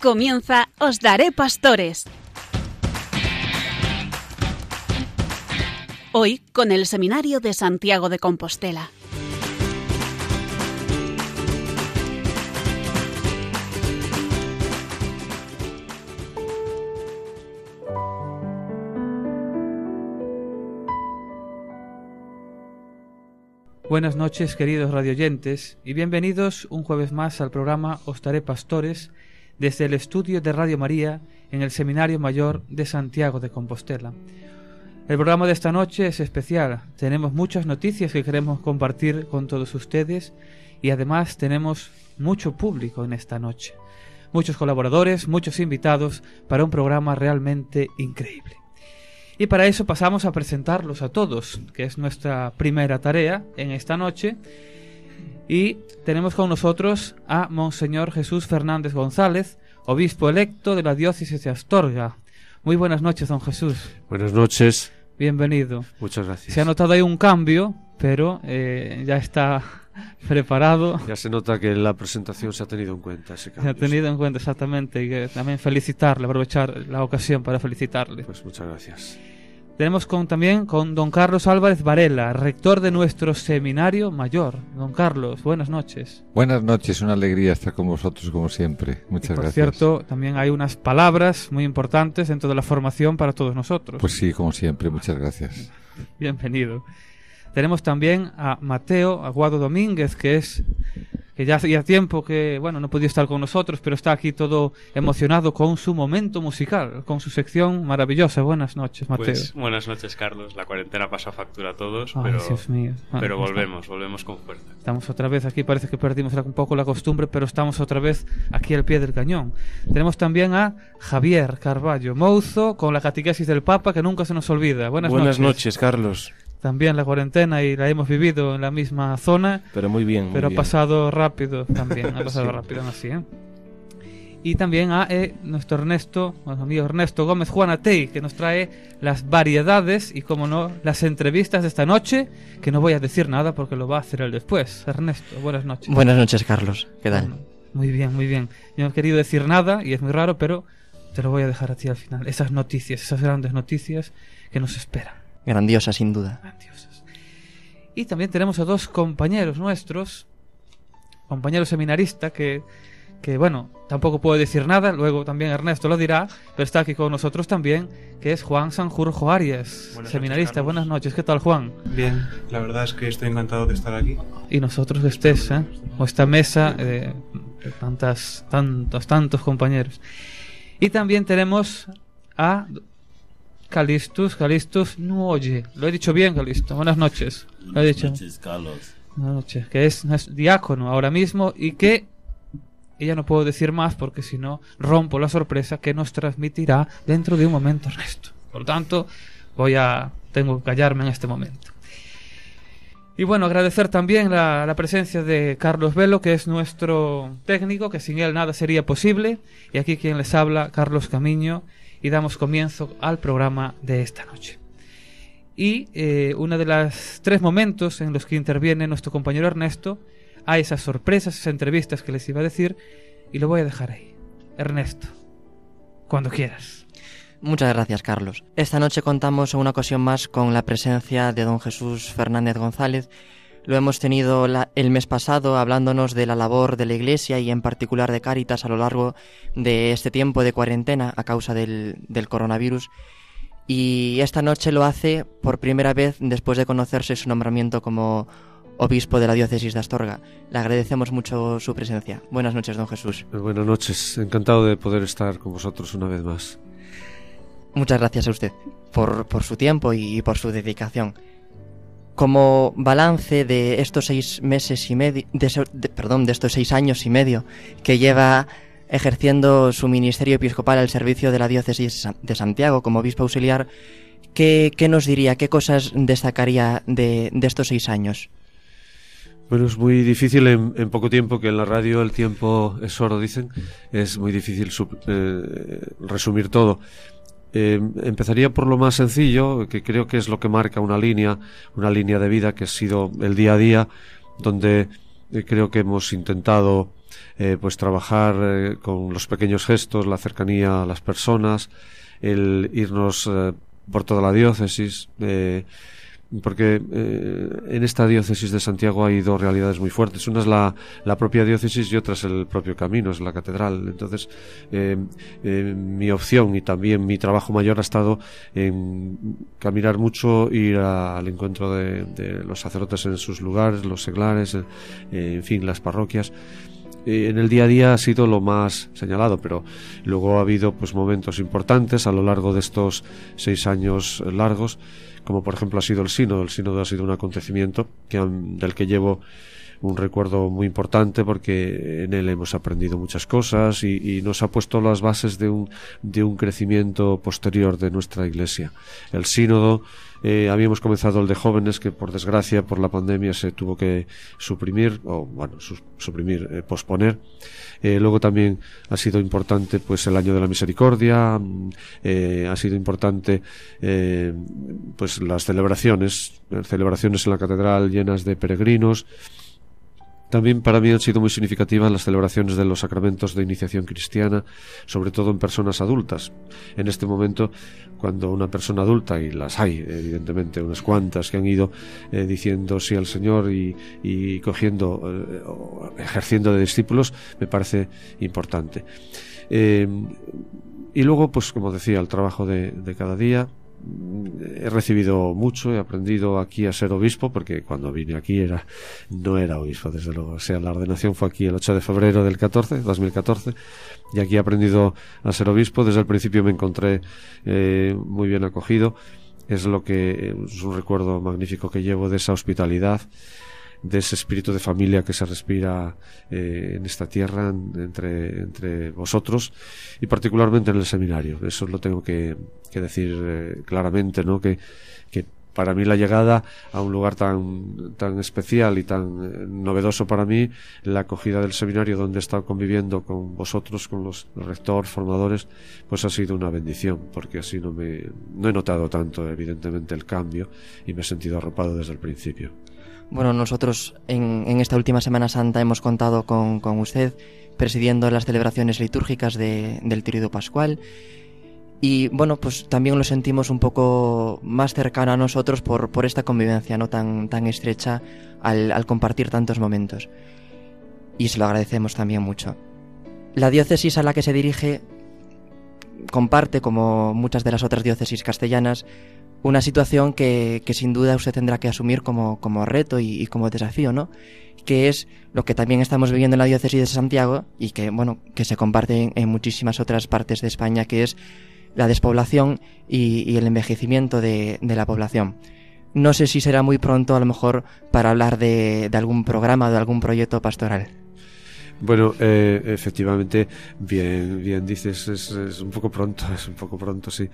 Comienza Os Daré Pastores. Hoy con el Seminario de Santiago de Compostela. Buenas noches, queridos radioyentes, y bienvenidos un jueves más al programa Ostaré Pastores desde el estudio de Radio María en el Seminario Mayor de Santiago de Compostela. El programa de esta noche es especial. Tenemos muchas noticias que queremos compartir con todos ustedes y además tenemos mucho público en esta noche. Muchos colaboradores, muchos invitados para un programa realmente increíble. Y para eso pasamos a presentarlos a todos, que es nuestra primera tarea en esta noche. Y tenemos con nosotros a Monseñor Jesús Fernández González, obispo electo de la diócesis de Astorga. Muy buenas noches, don Jesús. Buenas noches. Bienvenido. Muchas gracias. Se ha notado ahí un cambio, pero eh, ya está preparado. Ya se nota que la presentación se ha tenido en cuenta. Ese Se ha tenido en cuenta exactamente y que también felicitarle, aprovechar la ocasión para felicitarle. Pues muchas gracias. Tenemos con, también con don Carlos Álvarez Varela, rector de nuestro seminario mayor. Don Carlos, buenas noches. Buenas noches, una alegría estar con vosotros como siempre. Muchas y por gracias. cierto, también hay unas palabras muy importantes dentro de la formación para todos nosotros. Pues sí, como siempre, muchas gracias. Bienvenido. Tenemos también a Mateo Aguado Domínguez, que es que ya hacía tiempo que, bueno, no podía estar con nosotros, pero está aquí todo emocionado con su momento musical, con su sección maravillosa. Buenas noches, Mateo. Pues, buenas noches, Carlos. La cuarentena pasó factura a todos, Ay, pero, Dios mío. Bueno, pero pues volvemos, volvemos con fuerza. Estamos otra vez aquí, parece que perdimos un poco la costumbre, pero estamos otra vez aquí al pie del cañón. Tenemos también a Javier Carballo Mouzo con la catequesis del Papa que nunca se nos olvida. Buenas, Buenas noches, Carlos. También la cuarentena y la hemos vivido en la misma zona, Pero muy bien. muy pero ha bien. pasado rápido también, ha pasado Sí. rápido así, ¿eh? Y también a eh, nuestro Ernesto, nuestro amigo Ernesto Gómez Juanatei, que nos trae las variedades y, como no, las entrevistas de esta noche, que no voy a decir nada porque lo va a hacer él después. Ernesto, buenas noches. Buenas noches, Carlos. ¿Qué tal? Bueno, Muy bien, muy bien. Yo no he querido decir nada y es muy raro, pero te lo voy a dejar a ti al final. Esas noticias, esas grandes noticias que nos esperan. Grandiosa, sin duda. Grandiosas. Y también tenemos a dos compañeros nuestros, compañero seminarista que, que, bueno, tampoco puedo decir nada, luego también Ernesto lo dirá, pero está aquí con nosotros también, que es Juan Sanjurjo Arias, Buenas seminarista. noches. Buenas noches, ¿qué tal Juan? Bien, la verdad es que estoy encantado de estar aquí. y nosotros que estés, ¿eh? O esta mesa eh, de tantas, tantos, tantos compañeros. Y también tenemos a Calistus, Calistus Nuoye. Lo he dicho bien, Calisto. Buenas noches. Lo he dicho. Buenas noches, Carlos. Buenas noches. Que es, es diácono ahora mismo y que y ya no puedo decir más porque si no rompo la sorpresa que nos transmitirá dentro de un momento Ernesto. Por lo tanto, voy a tengo que callarme en este momento. Y bueno, agradecer también la, la presencia de Carlos Velo, que es nuestro técnico, que sin él nada sería posible. Y aquí quien les habla, Carlos Camiño, y damos comienzo al programa de esta noche. Y eh, uno de los tres momentos en los que interviene nuestro compañero Ernesto, hay esas sorpresas, esas entrevistas que les iba a decir, y lo voy a dejar ahí. Ernesto, cuando quieras. Muchas gracias, Carlos. Esta noche contamos una ocasión más con la presencia de don Jesús Fernández González. Lo hemos tenido la- el mes pasado hablándonos de la labor de la Iglesia y en particular de Cáritas a lo largo de este tiempo de cuarentena a causa del, del coronavirus. Y esta noche lo hace por primera vez después de conocerse su nombramiento como obispo de la diócesis de Astorga. Le agradecemos mucho su presencia. Buenas noches, don Jesús. Eh, Buenas noches. Encantado de poder estar con vosotros una vez más. Muchas gracias a usted por, por su tiempo y por su dedicación. Como balance de estos seis meses y medio, de, perdón, de estos seis años y medio que lleva ejerciendo su ministerio episcopal al servicio de la diócesis de Santiago como obispo auxiliar, ¿qué, qué nos diría, qué cosas destacaría de, de estos seis años? Bueno, es muy difícil en, en poco tiempo, que en la radio el tiempo es oro, dicen. Es muy difícil sub- eh, resumir todo. Eh, empezaría por lo más sencillo, que creo que es lo que marca una línea, una línea de vida que ha sido el día a día, donde eh, creo que hemos intentado eh, pues trabajar eh, con los pequeños gestos, la cercanía a las personas, el irnos eh, por toda la diócesis, porque eh, en esta diócesis de Santiago hay dos realidades muy fuertes. Una es la, la propia diócesis y otra es el propio camino, es la catedral. Entonces, eh, eh, mi opción y también mi trabajo mayor ha estado en caminar mucho, ir al encuentro de, de los sacerdotes en sus lugares, los seglares, eh, en fin, las parroquias. Eh, en el día a día ha sido lo más señalado, pero luego ha habido pues momentos importantes a lo largo de estos seis años largos, como por ejemplo ha sido el sínodo. El sínodo ha sido un acontecimiento del que llevo un recuerdo muy importante porque en él hemos aprendido muchas cosas y, y nos ha puesto las bases de un, de un crecimiento posterior de nuestra iglesia. El sínodo, eh, habíamos comenzado el de jóvenes que por desgracia por la pandemia se tuvo que suprimir o bueno suprimir eh, posponer. Eh, luego también ha sido importante pues el año de la misericordia mm, eh, ha sido importante eh, pues las celebraciones celebraciones en la catedral llenas de peregrinos también para mí han sido muy significativas las celebraciones de los sacramentos de iniciación cristiana, sobre todo en personas adultas. En este momento, cuando una persona adulta, y las hay, evidentemente, unas cuantas que han ido eh, diciendo sí al Señor y, y cogiendo, eh, ejerciendo de discípulos, me parece importante. Eh, y luego, pues como decía, el trabajo de cada día, he recibido mucho, he aprendido aquí a ser obispo, porque cuando vine aquí era, no era obispo, desde luego. O sea, la ordenación fue aquí el 8 de febrero del 14, 2014, y aquí he aprendido a ser obispo. Desde el principio me encontré eh, muy bien acogido. Es lo que es un recuerdo magnífico que llevo de esa hospitalidad, de ese espíritu de familia que se respira eh, en esta tierra en- entre, entre vosotros y particularmente en el seminario. Eso lo tengo que, que decir eh, claramente, ¿no? Que, que para mí la llegada a un lugar tan, tan especial y tan eh, novedoso para mí, la acogida del seminario donde he estado conviviendo con vosotros, con los rector, formadores, pues ha sido una bendición, porque así no me, no he notado tanto, evidentemente, el cambio y me he sentido arropado desde el principio. Bueno, nosotros en, esta última Semana Santa hemos contado con, con usted presidiendo las celebraciones litúrgicas de- del Tríodo Pascual y bueno, pues también lo sentimos un poco más cercano a nosotros por, por esta convivencia no tan, tan estrecha al, al compartir tantos momentos. Y se lo agradecemos también mucho. La diócesis a la que se dirige comparte, como muchas de las otras diócesis castellanas, una situación que, que sin duda usted tendrá que asumir como, como reto y, como desafío, ¿no? Que es lo que también estamos viviendo en la diócesis de Santiago y que, bueno, que se comparte en, muchísimas otras partes de España, que es la despoblación y, y el envejecimiento de, de la población. No sé si será muy pronto, a lo mejor, para hablar de, de algún programa de algún proyecto pastoral. Bueno, eh, efectivamente, bien, bien dices, es, es un poco pronto, es un poco pronto, sí.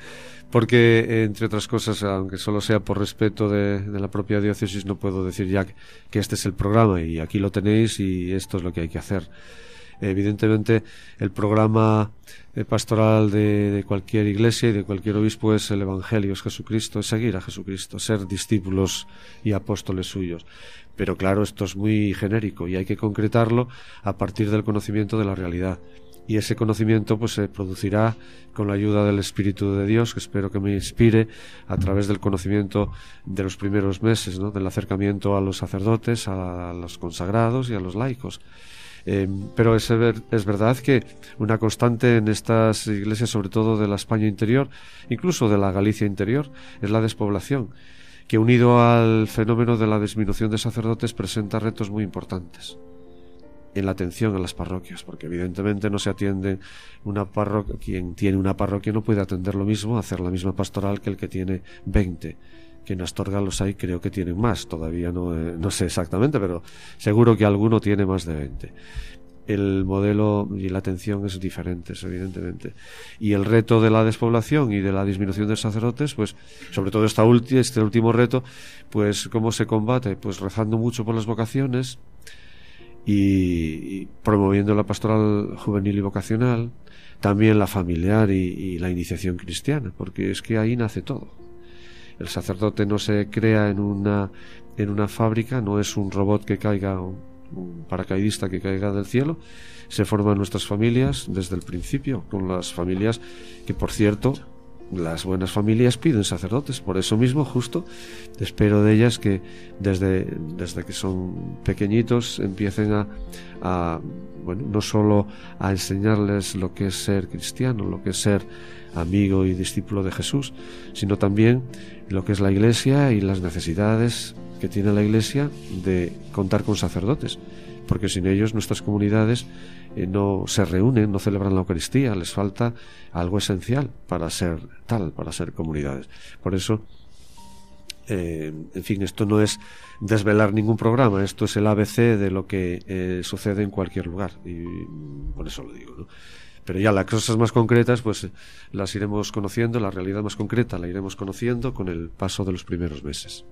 Porque, entre otras cosas, aunque solo sea por respeto de, de la propia diócesis, no puedo decir ya que, que este es el programa y aquí lo tenéis y esto es lo que hay que hacer. Evidentemente, el programa eh, pastoral de, cualquier iglesia y de cualquier obispo es el Evangelio, es Jesucristo, es seguir a Jesucristo, ser discípulos y apóstoles suyos. Pero claro, esto es muy genérico y hay que concretarlo a partir del conocimiento de la realidad. Y ese conocimiento pues se producirá con la ayuda del Espíritu de Dios, que espero que me inspire a través del conocimiento de los primeros meses, del acercamiento a los sacerdotes, a los consagrados y a los laicos. Eh, pero es, es verdad que una constante en estas iglesias, sobre todo de la España interior, incluso de la Galicia interior, es la despoblación, que unido al fenómeno de la disminución de sacerdotes presenta retos muy importantes en la atención a las parroquias, porque evidentemente no se atiende una parroquia, quien tiene una parroquia no puede atender lo mismo, hacer la misma pastoral que el que tiene 20 que en Astorga los hay, creo que tienen más, todavía no, eh, no sé exactamente, pero seguro que alguno tiene más de 20 el modelo y la atención es diferentes, evidentemente. Y el reto de la despoblación y de la disminución de sacerdotes, pues, sobre todo esta ulti- este último reto, pues, ¿cómo se combate? Pues rezando mucho por las vocaciones y, promoviendo la pastoral juvenil y vocacional, también la familiar y la iniciación cristiana, porque es que ahí nace todo. El sacerdote no se crea en una, en una fábrica, no es un robot que caiga un paracaidista que caiga del cielo. Se forman nuestras familias desde el principio, con las familias que, por cierto, las buenas familias piden sacerdotes. Por eso mismo, justo, espero de ellas que desde, desde que son pequeñitos empiecen a, bueno, no solo a enseñarles lo que es ser cristiano, lo que es ser amigo y discípulo de Jesús, sino también lo que es la iglesia y las necesidades que tiene la iglesia de contar con sacerdotes, porque sin ellos nuestras comunidades eh, no se reúnen, no celebran la Eucaristía, les falta algo esencial para ser tal, para ser comunidades. Por eso, eh, en fin, esto no es desvelar ningún programa, esto es el ABC de lo que eh, sucede en cualquier lugar, y por eso lo digo. ¿no? Pero ya las cosas más concretas, pues las iremos conociendo, la realidad más concreta la iremos conociendo con el paso de los primeros meses.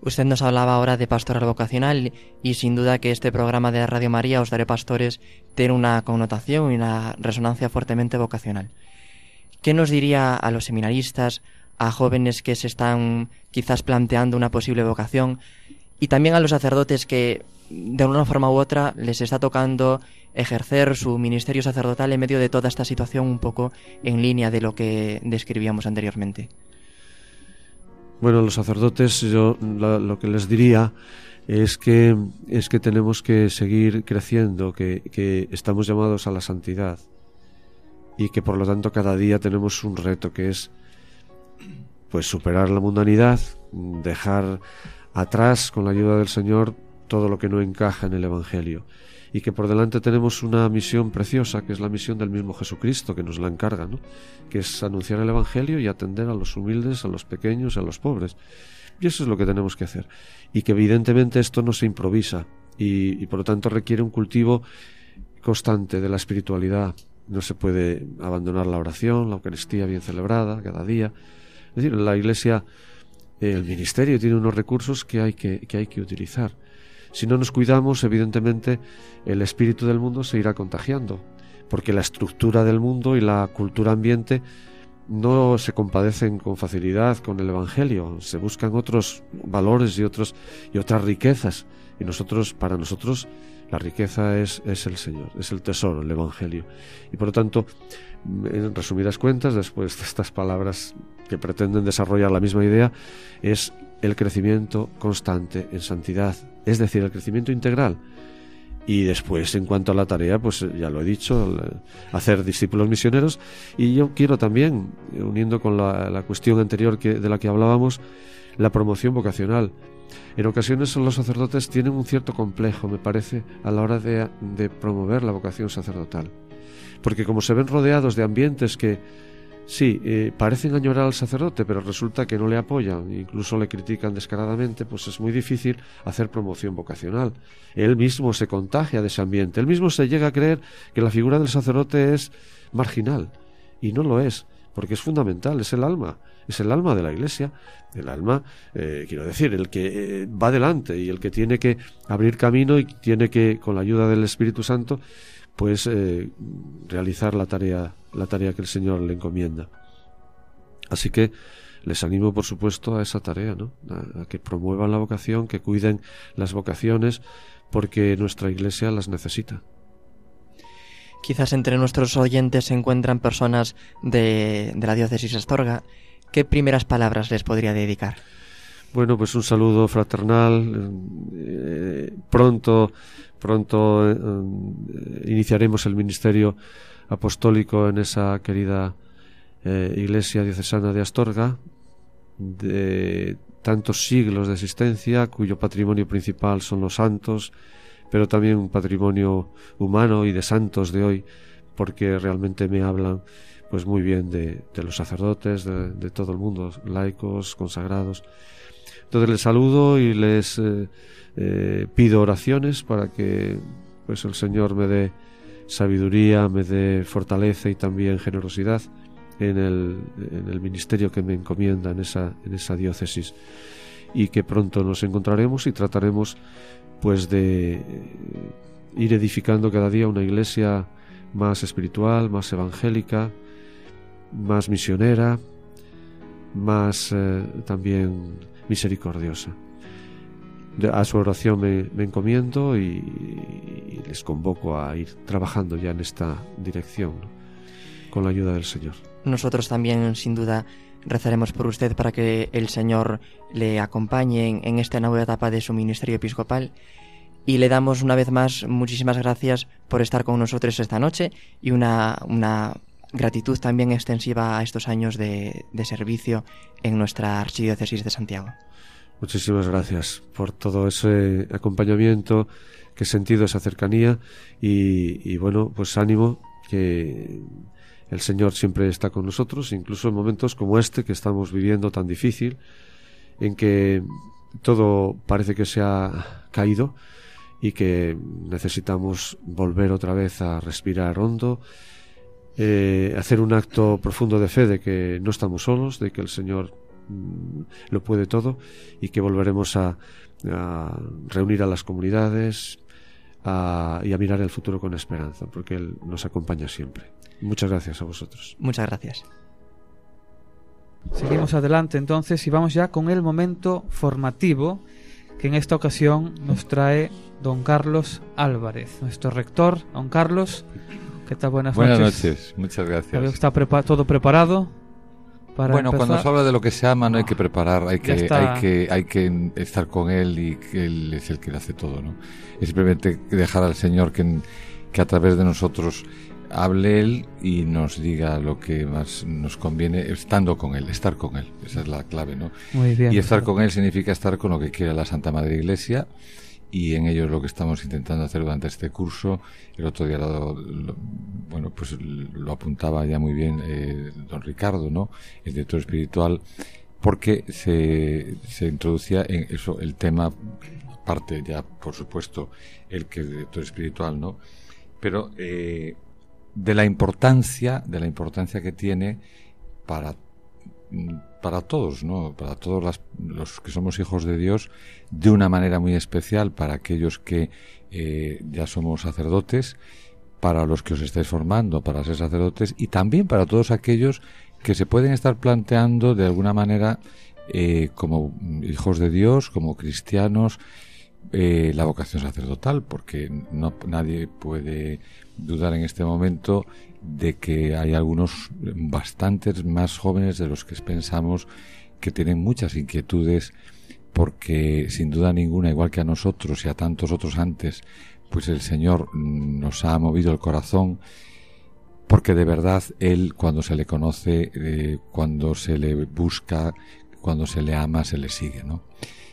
Usted nos hablaba ahora de pastoral vocacional y sin duda que este programa de Radio María, Os Daré Pastores, tiene una connotación y una resonancia fuertemente vocacional. ¿Qué nos diría a los seminaristas, a jóvenes que se están quizás planteando una posible vocación y también a los sacerdotes que de una forma u otra les está tocando ejercer su ministerio sacerdotal en medio de toda esta situación un poco en línea de lo que describíamos anteriormente? Bueno, los sacerdotes, yo lo, que les diría es que, es que tenemos que seguir creciendo, que, que estamos llamados a la santidad y que por lo tanto cada día tenemos un reto que es pues superar la mundanidad, dejar atrás con la ayuda del Señor todo lo que no encaja en el Evangelio y que por delante tenemos una misión preciosa, que es la misión del mismo Jesucristo, que nos la encarga, ¿no? que es anunciar el Evangelio y atender a los humildes, a los pequeños, a los pobres. Y eso es lo que tenemos que hacer. Y que evidentemente esto no se improvisa y, por lo tanto requiere un cultivo constante de la espiritualidad. No se puede abandonar la oración, la Eucaristía bien celebrada cada día. Es decir, la Iglesia, el ministerio tiene unos recursos que hay que, que, hay que utilizar. Si no nos cuidamos, evidentemente el espíritu del mundo se irá contagiando, porque la estructura del mundo y la cultura ambiente no se compadecen con facilidad con el evangelio, se buscan otros valores y otros y otras riquezas y nosotros para nosotros la riqueza es, es el Señor, es el tesoro, el evangelio. Y por lo tanto, en resumidas cuentas, después de estas palabras que pretenden desarrollar la misma idea, es el crecimiento constante en santidad, es decir, el crecimiento integral. Y después, en cuanto a la tarea, pues ya lo he dicho, hacer discípulos misioneros. Y yo quiero también, uniendo con la, cuestión anterior que, de la que hablábamos, la promoción vocacional. En ocasiones los sacerdotes tienen un cierto complejo, me parece, a la hora de promover la vocación sacerdotal. Porque como se ven rodeados de ambientes que, Sí, eh, parecen añorar al sacerdote, pero resulta que no le apoyan, incluso le critican descaradamente, pues es muy difícil hacer promoción vocacional. Él mismo se contagia de ese ambiente, él mismo se llega a creer que la figura del sacerdote es marginal, y no lo es, porque es fundamental, es el alma, es el alma de la iglesia, el alma, eh, quiero decir, el que eh, va adelante y el que tiene que abrir camino y tiene que, con la ayuda del Espíritu Santo, pues eh, realizar la tarea la tarea que el Señor le encomienda. Así que les animo, por supuesto, a esa tarea, ¿no? A, a, que promuevan la vocación, que cuiden las vocaciones, porque nuestra Iglesia las necesita. Quizás entre nuestros oyentes se encuentran personas de, de la diócesis Astorga. ¿Qué primeras palabras les podría dedicar? Bueno, pues un saludo fraternal. Eh, pronto, pronto eh, iniciaremos el ministerio apostólico en esa querida eh, iglesia diocesana de Astorga, de tantos siglos de existencia, cuyo patrimonio principal son los santos, pero también un patrimonio humano y de santos de hoy, porque realmente me hablan pues muy bien de, los sacerdotes, de, todo el mundo, laicos, consagrados. Entonces les saludo y les eh, eh, pido oraciones para que pues el Señor me dé sabiduría, me dé fortaleza y también generosidad en el, en el ministerio que me encomienda en esa, en esa diócesis. Y que pronto nos encontraremos y trataremos pues de ir edificando cada día una iglesia más espiritual, más evangélica, más misionera, más eh, también misericordiosa. a su oración me, encomiendo y, les convoco a ir trabajando ya en esta dirección, con la ayuda del Señor. Nosotros también, sin duda, rezaremos por usted para que el Señor le acompañe en, en esta nueva etapa de su ministerio episcopal. Y le damos una vez más muchísimas gracias por estar con nosotros esta noche y una, una gratitud también extensiva a estos años de, de servicio en nuestra Archidiócesis de Santiago. Muchísimas gracias por todo ese acompañamiento he sentido, esa cercanía y bueno, pues ánimo que el Señor siempre está con nosotros, incluso en momentos como este que estamos viviendo tan difícil, en que todo parece que se ha caído y que necesitamos volver otra vez a respirar hondo, eh, hacer un acto profundo de fe de que no estamos solos, de que el Señor mm, lo puede todo y que volveremos a, a reunir a las comunidades a- y a mirar el futuro con esperanza, porque Él nos acompaña siempre. Muchas gracias a vosotros. Muchas gracias. Seguimos adelante entonces y vamos ya con el momento formativo que en esta ocasión nos trae don Carlos Álvarez, nuestro rector. Don Carlos, ¿qué tal? Buenas, Buenas noches. noches, muchas gracias. está prepa- todo preparado para Bueno, cuando se habla de lo que se ama no hay que preparar, hay que, hay que, hay que estar con él y que él es el que hace todo, ¿no? Es simplemente dejar al Señor que, que a través de nosotros hable él y nos diga lo que más nos conviene, estando con él, estar con él. Esa es la clave, ¿no? Muy bien. Y estar con él significa estar con lo que quiere la Santa Madre Iglesia y en ello es lo que estamos intentando hacer durante este curso. El otro día lo, bueno, pues lo apuntaba ya muy bien eh, don Ricardo, ¿no? El director espiritual, porque se, se introducía en eso el tema, parte ya, por supuesto, el que es director espiritual, ¿no? Pero eh, de la importancia, de la importancia que tiene para mm, para todos, ¿no? Para todos las- los que somos hijos de Dios, de una manera muy especial para aquellos que eh, ya somos sacerdotes, para los que os estáis formando para ser sacerdotes y también para todos aquellos que se pueden estar planteando de alguna manera eh, como hijos de Dios, como cristianos, eh, la vocación sacerdotal, porque no nadie puede dudar en este momento de que hay algunos bastantes más jóvenes de los que pensamos que tienen muchas inquietudes porque sin duda ninguna, igual que a nosotros y a tantos otros antes, pues el Señor nos ha movido el corazón porque de verdad Él cuando se le conoce, eh, cuando se le busca, cuando se le ama, se le sigue, ¿no?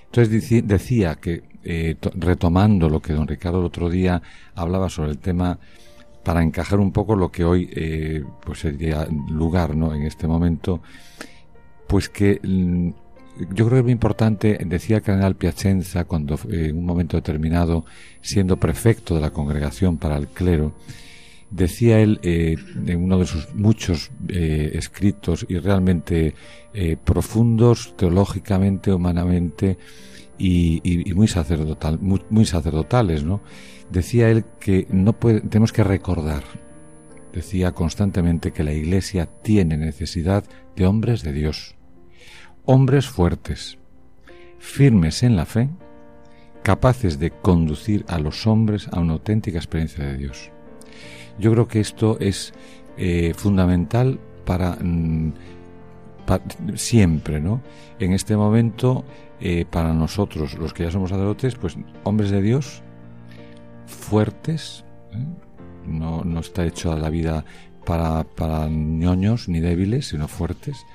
Entonces decía que, eh, to- retomando lo que don Ricardo el otro día hablaba sobre el tema, para encajar un poco lo que hoy eh, pues sería lugar ¿no? en este momento, pues que mm, yo creo que es muy importante, decía el cardenal Piacenza, cuando eh, en un momento determinado, siendo prefecto de la congregación para el clero, decía él en uno de sus muchos escritos y realmente profundos teológicamente, humanamente y, y- y muy sacerdotal, muy, muy sacerdotales, ¿no? Decía él que no puede, tenemos que recordar, decía constantemente que la Iglesia tiene necesidad de hombres de Dios, hombres fuertes, firmes en la fe, capaces de conducir a los hombres a una auténtica experiencia de Dios. Yo creo que esto es eh, fundamental para, mm, pa- siempre, ¿no? En este momento, eh, para nosotros, los que ya somos sacerdotes, pues hombres de Dios, fuertes, ¿eh? no, no está hecho a la vida para, para ñoños ni débiles, sino fuertes,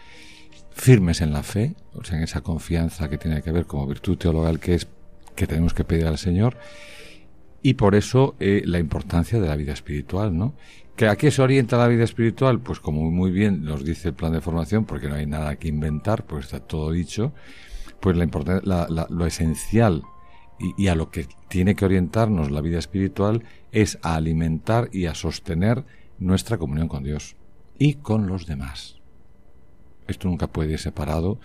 firmes en la fe, o sea, en esa confianza que tiene que ver como virtud teologal que es que tenemos que pedir al Señor, y por eso eh, la importancia de la vida espiritual, ¿no? ¿Que ¿A qué se orienta la vida espiritual? Pues como muy bien nos dice el plan de formación, porque no hay nada que inventar, pues está todo dicho, pues la la- lo esencial y, y a lo que tiene que orientarnos la vida espiritual es a alimentar y a sostener nuestra comunión con Dios y con los demás. Esto nunca puede ir separado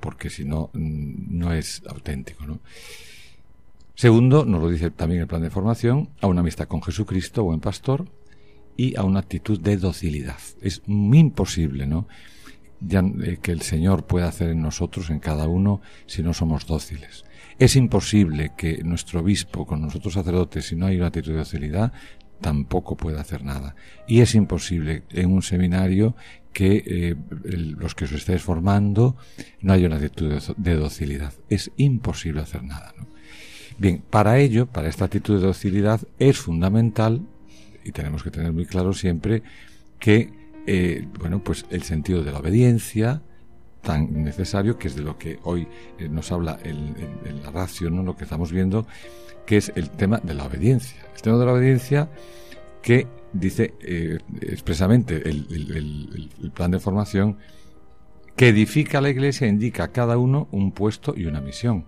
porque si no, mm, no es auténtico, ¿no? Segundo, nos lo dice también el plan de formación, a una amistad con Jesucristo, buen pastor, y a una actitud de docilidad. Es imposible, ¿no? Eh, que el Señor puede hacer en nosotros, en cada uno, si no somos dóciles. Es imposible que nuestro obispo, con nosotros sacerdotes, si no hay una actitud de docilidad, tampoco puede hacer nada. Y es imposible en un seminario que eh, los que os estáis formando no haya una actitud de, docilidad. Es imposible hacer nada. Bien, para ello, para esta actitud de docilidad, es fundamental, y tenemos que tener muy claro siempre, que eh, bueno, pues el sentido de la obediencia, tan necesario, que es de lo que hoy eh, nos habla la ratio, ¿no? lo que estamos viendo, que es el tema de la obediencia. El tema de la obediencia que dice eh, expresamente el, el, plan de formación que edifica la Iglesia indica a cada uno un puesto y una misión.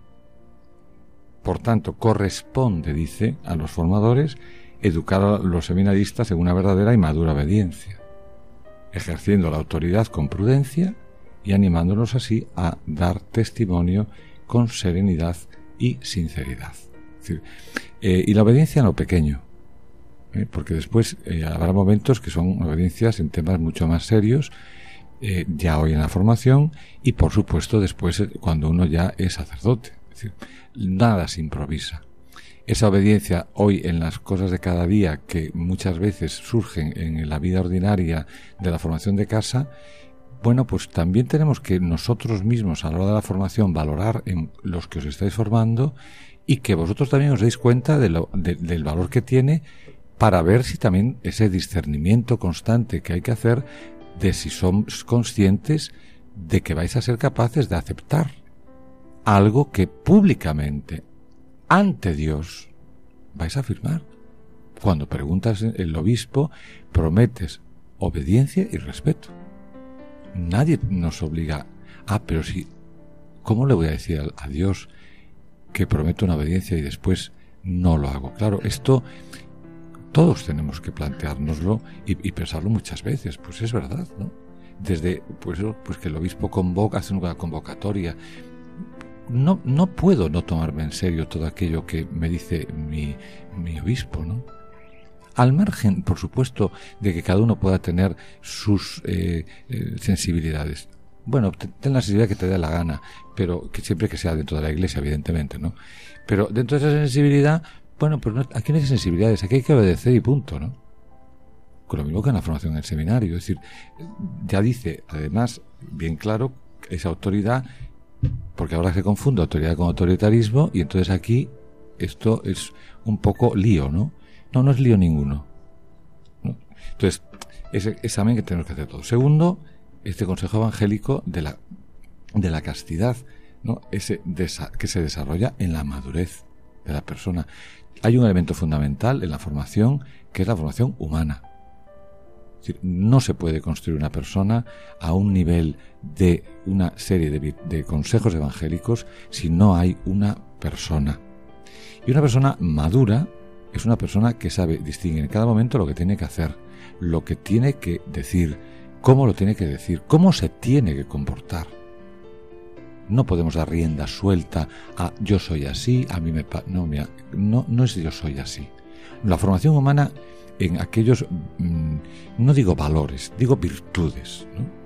Por tanto, corresponde, dice, a los formadores educar a los seminaristas en una verdadera y madura obediencia, ejerciendo la autoridad con prudencia y animándonos así a dar testimonio con serenidad y sinceridad. Eh, y la obediencia en lo pequeño, ¿eh? porque después eh, habrá momentos que son obediencias en temas mucho más serios, ya hoy en la formación, y por supuesto después cuando uno ya es sacerdote. Nada se improvisa. Esa obediencia hoy en las cosas de cada día que muchas veces surgen en la vida ordinaria de la formación de casa, bueno, pues también tenemos que nosotros mismos a la hora de la formación valorar en los que os estáis formando y que vosotros también os deis cuenta de lo, del valor que tiene para ver si también ese discernimiento constante que hay que hacer de si sois conscientes de que vais a ser capaces de aceptar algo que públicamente ante Dios vais a afirmar. Cuando preguntas el obispo, prometes obediencia y respeto. Nadie nos obliga. Ah, pero si, ¿cómo le voy a decir a, Dios que prometo una obediencia y después no lo hago? Claro, esto todos tenemos que planteárnoslo y, pensarlo muchas veces. Pues es verdad, ¿no? Desde pues, pues que el obispo convoca, hace una convocatoria. No, no puedo no tomarme en serio todo aquello que me dice mi, mi obispo, ¿no? al margen, por supuesto, de que cada uno pueda tener sus eh, eh, sensibilidades. Bueno, ten la sensibilidad que te dé la gana, pero que siempre que sea dentro de la iglesia, evidentemente, ¿no? Pero dentro de esa sensibilidad, bueno, pues aquí no hay sensibilidades, aquí hay que obedecer y punto, ¿no? Con lo mismo que en la formación en el seminario, es decir, ya dice, además, bien claro, esa autoridad, porque ahora se confunde autoridad con autoritarismo, y entonces aquí esto es un poco lío, ¿no? No, no es lío ninguno. Entonces, ese examen que tenemos que hacer todos. Segundo, este consejo evangélico de la, de la castidad, ¿no? Ese que se desarrolla en la madurez de la persona. Hay un elemento fundamental en la formación que es la formación humana. Es decir, no se puede construir una persona a un nivel de una serie de, de consejos evangélicos si no hay una persona. Y una persona madura es una persona que sabe distinguir en cada momento lo que tiene que hacer, lo que tiene que decir, cómo lo tiene que decir, cómo se tiene que comportar. No podemos dar rienda suelta a yo soy así, a mí me... no, no, no es yo soy así. La formación humana en aquellos, mm, no digo valores, digo virtudes, ¿no?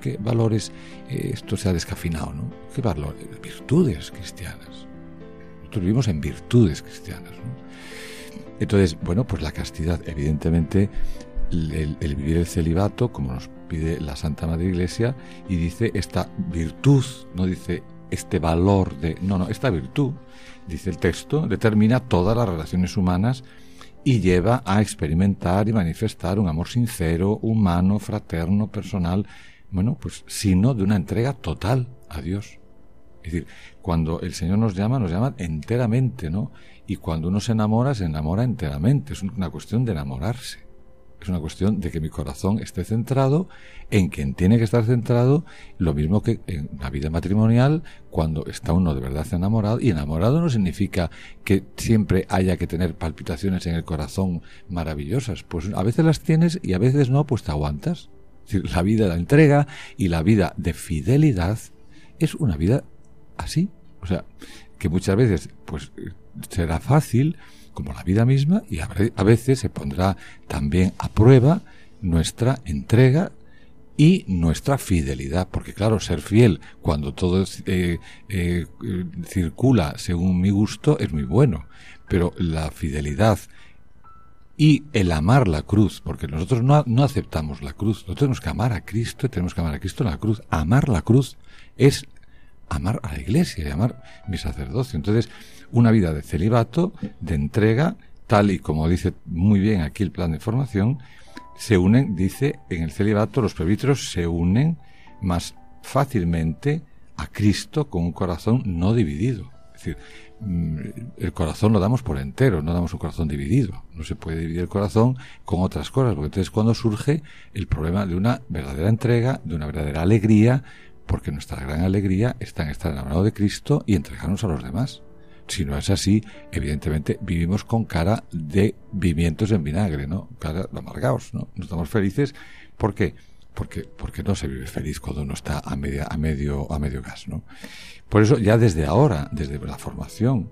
Porque valores, eh, esto se ha descafinado, ¿no? ¿Qué valores? Virtudes cristianas. Nosotros vivimos en virtudes cristianas. Entonces, bueno, pues la castidad, evidentemente, el, vivir el celibato, como nos pide la Santa Madre Iglesia, y dice esta virtud, no dice este valor de... No, no, esta virtud, dice el texto, determina todas las relaciones humanas y lleva a experimentar y manifestar un amor sincero, humano, fraterno, personal, bueno, pues sino de una entrega total a Dios. Es decir, cuando el Señor nos llama, nos llama enteramente, ¿no? Y cuando uno se enamora, se enamora enteramente. Es una cuestión de enamorarse. Es una cuestión de que mi corazón esté centrado en quien tiene que estar centrado, lo mismo que en la vida matrimonial, cuando está uno de verdad enamorado. Y enamorado no significa que siempre haya que tener palpitaciones en el corazón maravillosas. Pues a veces las tienes y a veces no, pues te aguantas. La vida de la entrega y la vida de fidelidad es una vida así. O sea, que muchas veces, pues será fácil como la vida misma y a veces se pondrá también a prueba nuestra entrega y nuestra fidelidad, porque claro, ser fiel cuando todo eh, eh, circula según mi gusto es muy bueno, pero la fidelidad y el amar la cruz, porque nosotros no, no aceptamos la cruz, nosotros tenemos que amar a Cristo tenemos que amar a Cristo en la cruz. Amar la cruz es amar a la iglesia y amar mi sacerdocio. Entonces, una vida de celibato, de entrega, tal y como dice muy bien aquí el plan de formación, se unen, dice, en el celibato los presbíteros se unen más fácilmente a Cristo con un corazón no dividido. Es decir, mm, el corazón lo damos por entero, no damos un corazón dividido. No se puede dividir el corazón con otras cosas, porque entonces cuando surge el problema de una verdadera entrega, de una verdadera alegría, porque nuestra gran alegría está en estar enamorado de Cristo y entregarnos a los demás. Si no es así, evidentemente vivimos con cara de vimientos en vinagre, ¿no? Cara de amargados, ¿no? No estamos felices. ¿Por qué? Porque, porque no se vive feliz cuando uno está a, media, a, medio, a medio gas, ¿no? Por eso ya desde ahora, desde la formación,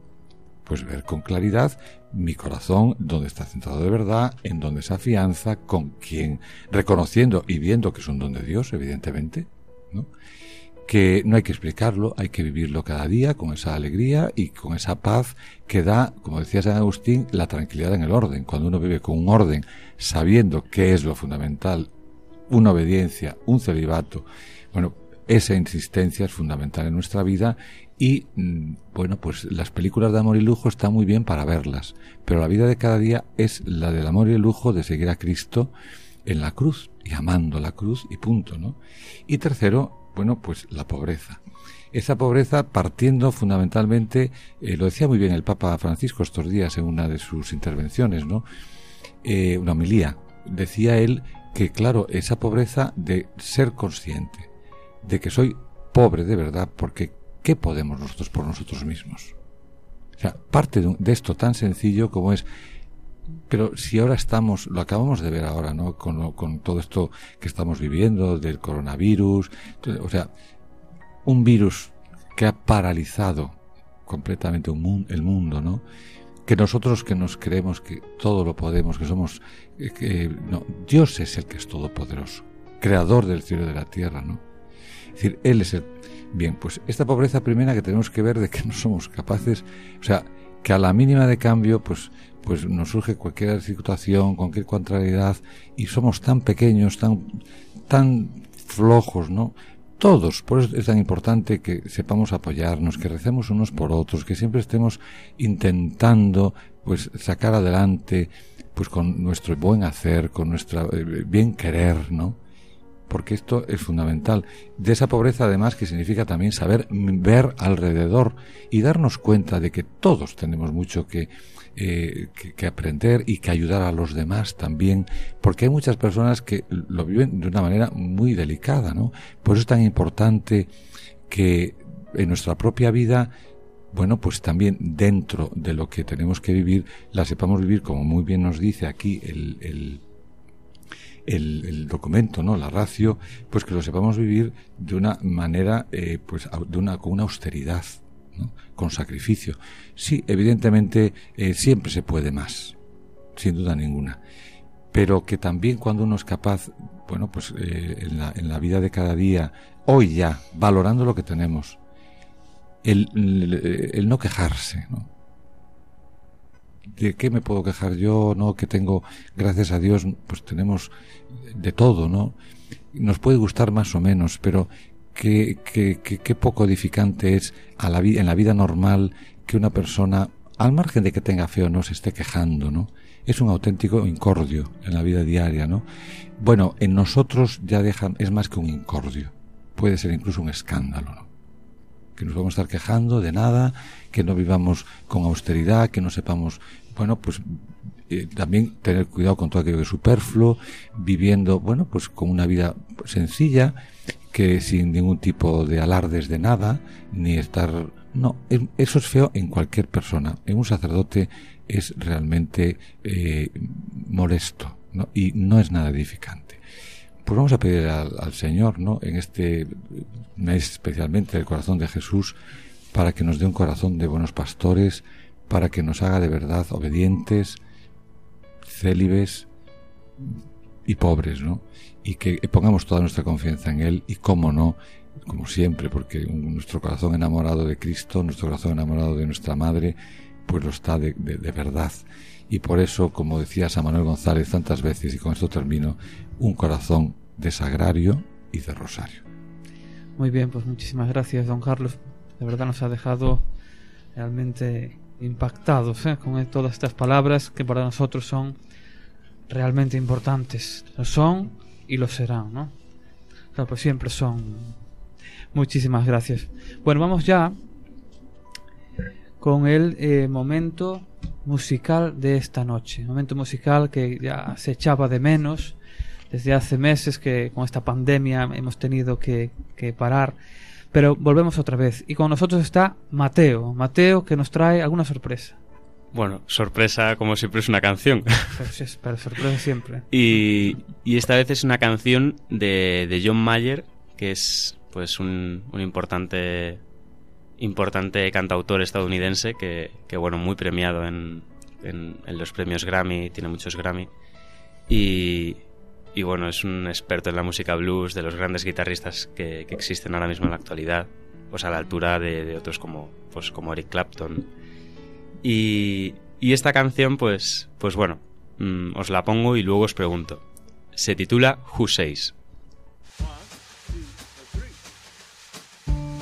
pues ver con claridad mi corazón, donde está centrado de verdad, en donde se afianza, con quién, reconociendo y viendo que es un don de Dios, evidentemente, que no hay que explicarlo, hay que vivirlo cada día con esa alegría y con esa paz que da, como decía San Agustín, la tranquilidad en el orden. Cuando uno vive con un orden, sabiendo qué es lo fundamental, una obediencia, un celibato, bueno, esa insistencia es fundamental en nuestra vida y, mm, bueno, pues las películas de amor y lujo están muy bien para verlas, pero la vida de cada día es la del amor y el lujo de seguir a Cristo en la cruz y amando la cruz y punto, ¿no? Y tercero, bueno, pues la pobreza. Esa pobreza partiendo fundamentalmente, eh, lo decía muy bien el Papa Francisco estos días en una de sus intervenciones, ¿no? Eh, una homilía. Decía él que, claro, esa pobreza de ser consciente de que soy pobre de verdad, porque ¿qué podemos nosotros por nosotros mismos? O sea, parte de, esto tan sencillo como es pero si ahora estamos, lo acabamos de ver ahora, ¿no? Con, con todo esto que estamos viviendo del coronavirus, o sea, un virus que ha paralizado completamente el mundo, ¿no? Que nosotros que nos creemos que todo lo podemos, que somos, eh, que, no, Dios es el que es todopoderoso, creador del cielo y de la tierra, ¿no? Decir, Él es el... Bien, pues esta pobreza primera que tenemos que ver de que no somos capaces, o sea, que a la mínima de cambio, pues pues nos surge cualquier situación, cualquier contrariedad, y somos tan pequeños, tan, tan flojos, ¿no? Todos, por eso es tan importante que sepamos apoyarnos, que recemos unos por otros, que siempre estemos intentando, pues, sacar adelante, pues, con nuestro buen hacer, con nuestro eh, bien querer, ¿no? Porque esto es fundamental. De esa pobreza, además, que significa también saber ver alrededor y darnos cuenta de que todos tenemos mucho que, eh, que, aprender y que ayudar a los demás también, porque hay muchas personas que lo viven de una manera muy delicada, ¿no? Por eso es tan importante que en nuestra propia vida bueno, pues también dentro de lo que tenemos que vivir, la sepamos vivir, como muy bien nos dice aquí el, el, documento, ¿no? La ratio, pues que lo sepamos vivir de una manera, eh, pues de una, con una austeridad, con sacrificio. Sí, evidentemente eh, siempre se puede más, sin duda ninguna, pero que también cuando uno es capaz, bueno, pues eh, en, la, en, la, vida de cada día, hoy ya, valorando lo que tenemos, el, no quejarse, ¿no? ¿De qué me puedo quejar yo? ¿No? Que tengo, gracias a Dios, pues tenemos de todo, ¿no? Nos puede gustar más o menos, pero qué, qué, poco edificante es a la en la vida normal que una persona, al margen de que tenga fe o no, se esté quejando, ¿no? Es un auténtico incordio en la vida diaria, ¿no? Bueno, en nosotros ya dejan, es más que un incordio. Puede ser incluso un escándalo, ¿no? Que nos vamos a estar quejando de nada, que no vivamos con austeridad, que no sepamos, bueno, pues eh, también tener cuidado con todo aquello que superfluo, viviendo, bueno, pues con una vida sencilla, que sin ningún tipo de alardes de nada, ni estar... No, eso es feo en cualquier persona. En un sacerdote es realmente eh, molesto ¿no? y no es nada edificante. Pues vamos a pedir al, Señor, ¿no? En este mes especialmente del corazón de Jesús, para que nos dé un corazón de buenos pastores, para que nos haga de verdad obedientes, célibes y pobres, ¿no? y que pongamos toda nuestra confianza en Él y, cómo no, como siempre, porque nuestro corazón enamorado de Cristo, nuestro corazón enamorado de nuestra Madre, pues lo está de, de verdad. Y por eso, como decía San Manuel González tantas veces, y con esto termino, un corazón de sagrario y de rosario. Muy bien, pues muchísimas gracias, don Carlos. De verdad nos ha dejado realmente impactados ¿eh? con todas estas palabras que para nosotros son realmente importantes. Lo son y lo serán, ¿no? Pues siempre son. Muchísimas gracias. Bueno, vamos ya con el eh, momento musical de esta noche. Momento musical que ya se echaba de menos desde hace meses que con esta pandemia hemos tenido que, que parar. Pero volvemos otra vez. Y con nosotros está Mateo. Mateo que nos trae alguna sorpresa. Bueno, sorpresa como siempre es una canción. Pero, sorpresa siempre. y, y, esta vez es una canción de, de John Mayer, que es pues un, un, importante importante cantautor estadounidense que, que bueno, muy premiado en, en, en, los premios Grammy, tiene muchos Grammy. Y, y bueno, es un experto en la música blues, de los grandes guitarristas que, que existen ahora mismo en la actualidad, pues a la altura de, otros como, pues como Eric Clapton. Y, y esta canción, pues, pues bueno, mmm, os la pongo y luego os pregunto. Se titula Who Says.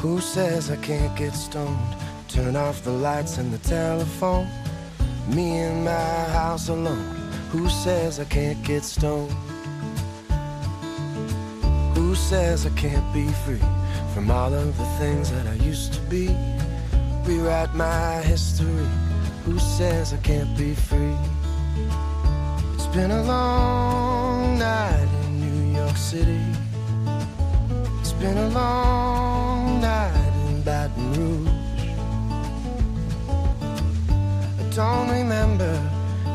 Who says I can't get stoned? Turn off the lights and the telephone. Me in my house alone. Who says I can't get stoned? Who says I can't be free from all of the things that I used to be? Rewrite my history. Who says I can't be free? It's been a long night in New York City. It's been a long night in Baton Rouge. I don't remember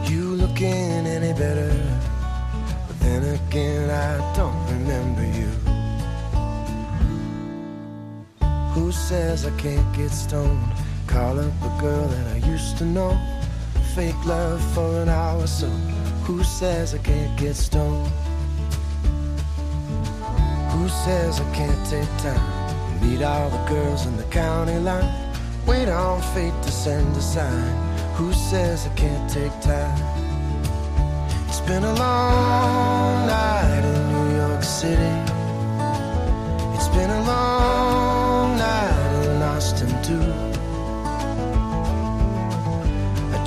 you looking any better. But then again, I don't remember you. Who says I can't get stoned? Call up a girl that I used to know. Fake love for an hour so. Who says I can't get stoned? Who says I can't take time? Meet all the girls in the county line. Wait on fate to send a sign. Who says I can't take time? It's been a long night in New York City. It's been a long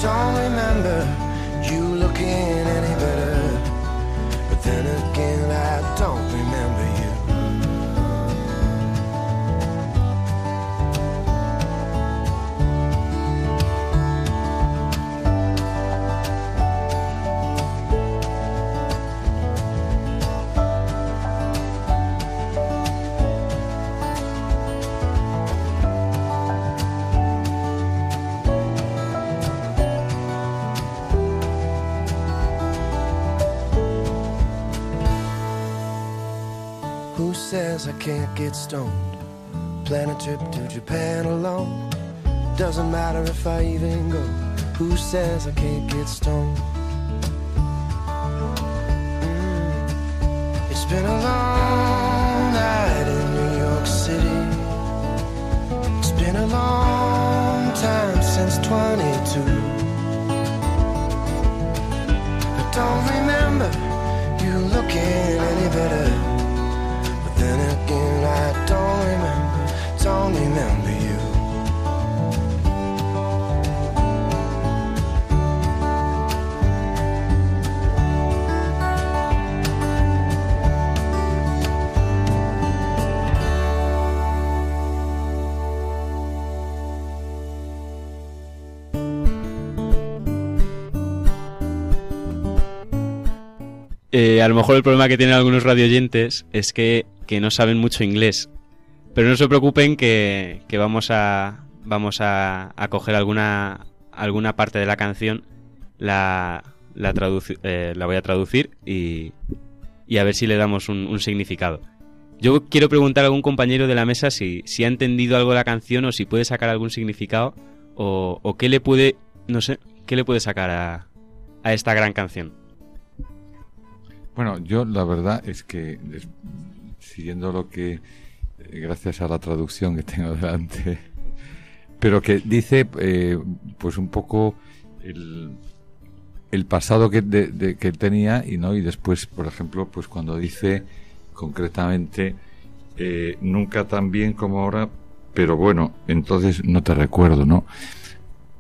don't remember you looking any better, but then says I can't get stoned? Plan a trip to Japan alone. Doesn't matter if I even go. Who says I can't get stoned? Mm. It's been a long night in New York City. It's been a long time since 22. I don't remember you looking any better. Eh, a lo mejor el problema que tienen algunos radioyentes es que, que no saben mucho inglés. Pero no se preocupen que, que vamos a vamos a, coger alguna alguna parte de la canción, la, la, eh, la voy a traducir y, y, a ver si le damos un, un, significado. Yo quiero preguntar a algún compañero de la mesa si, si ha entendido algo de la canción o si puede sacar algún significado o, o qué le puede, no sé, qué le puede sacar a, a esta gran canción. Bueno, yo la verdad es que siguiendo lo que, eh, gracias a la traducción que tengo delante, pero que dice, eh, pues un poco el, pasado que, de, que tenía y no y después, por ejemplo, pues cuando dice concretamente eh, nunca tan bien como ahora, pero bueno, entonces no te recuerdo, ¿no?